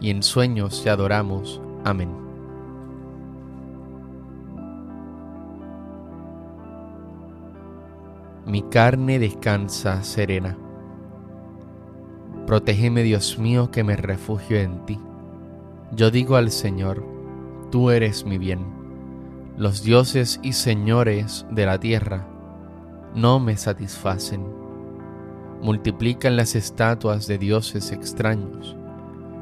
y en sueños te adoramos. Amén. Mi carne descansa serena. Protégeme, Dios mío, que me refugio en ti. Yo digo al Señor, tú eres mi bien. Los dioses y señores de la tierra no me satisfacen. Multiplican las estatuas de dioses extraños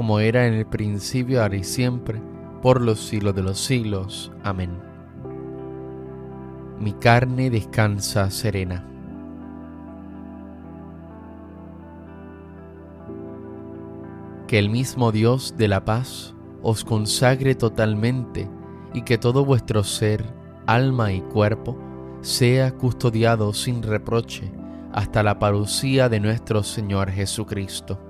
como era en el principio, ahora y siempre, por los siglos de los siglos. Amén. Mi carne descansa serena. Que el mismo Dios de la paz os consagre totalmente y que todo vuestro ser, alma y cuerpo sea custodiado sin reproche hasta la parucía de nuestro Señor Jesucristo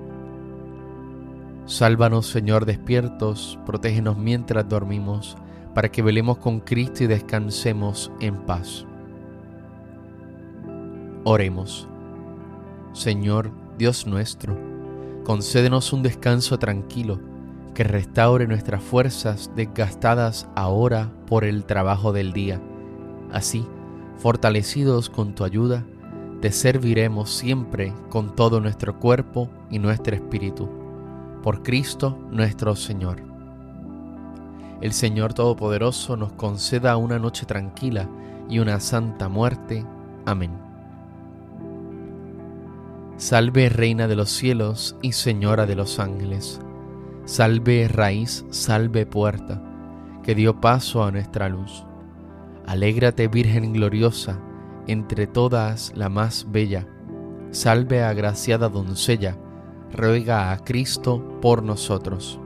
Sálvanos, Señor, despiertos, protégenos mientras dormimos, para que velemos con Cristo y descansemos en paz. Oremos. Señor, Dios nuestro, concédenos un descanso tranquilo, que restaure nuestras fuerzas desgastadas ahora por el trabajo del día. Así, fortalecidos con tu ayuda, te serviremos siempre con todo nuestro cuerpo y nuestro espíritu. Por Cristo nuestro Señor. El Señor Todopoderoso nos conceda una noche tranquila y una santa muerte. Amén. Salve Reina de los cielos y Señora de los ángeles. Salve raíz, salve puerta, que dio paso a nuestra luz. Alégrate Virgen gloriosa, entre todas la más bella. Salve agraciada doncella, ruega a Cristo por nosotros.